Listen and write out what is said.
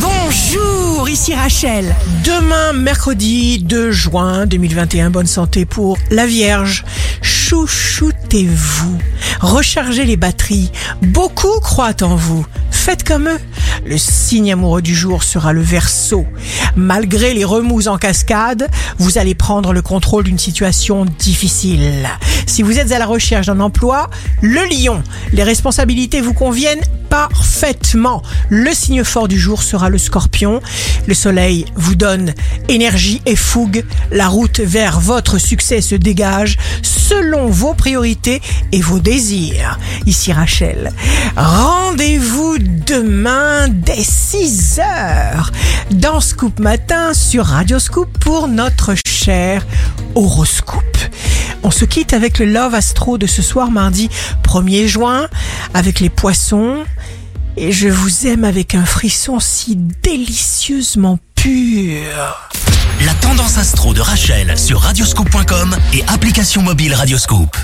Bonjour, ici Rachel. Demain, mercredi 2 juin 2021, bonne santé pour la Vierge. Chouchoutez-vous. Rechargez les batteries. Beaucoup croient en vous. Faites comme eux. Le signe amoureux du jour sera le verso. Malgré les remous en cascade, vous allez prendre le contrôle d'une situation difficile. Si vous êtes à la recherche d'un emploi, le lion. Les responsabilités vous conviennent parfaitement. Le signe fort du jour sera le scorpion. Le soleil vous donne énergie et fougue. La route vers votre succès se dégage selon vos priorités et vos désirs. Ici Rachel. Rendez-vous demain dès 6 heures dans Scoop Matin sur Radio Scoop pour notre cher horoscope. On se quitte avec le Love Astro de ce soir mardi 1er juin avec les poissons. Et je vous aime avec un frisson si délicieusement pur. La tendance astro de Rachel sur radioscope.com et application mobile Radioscope.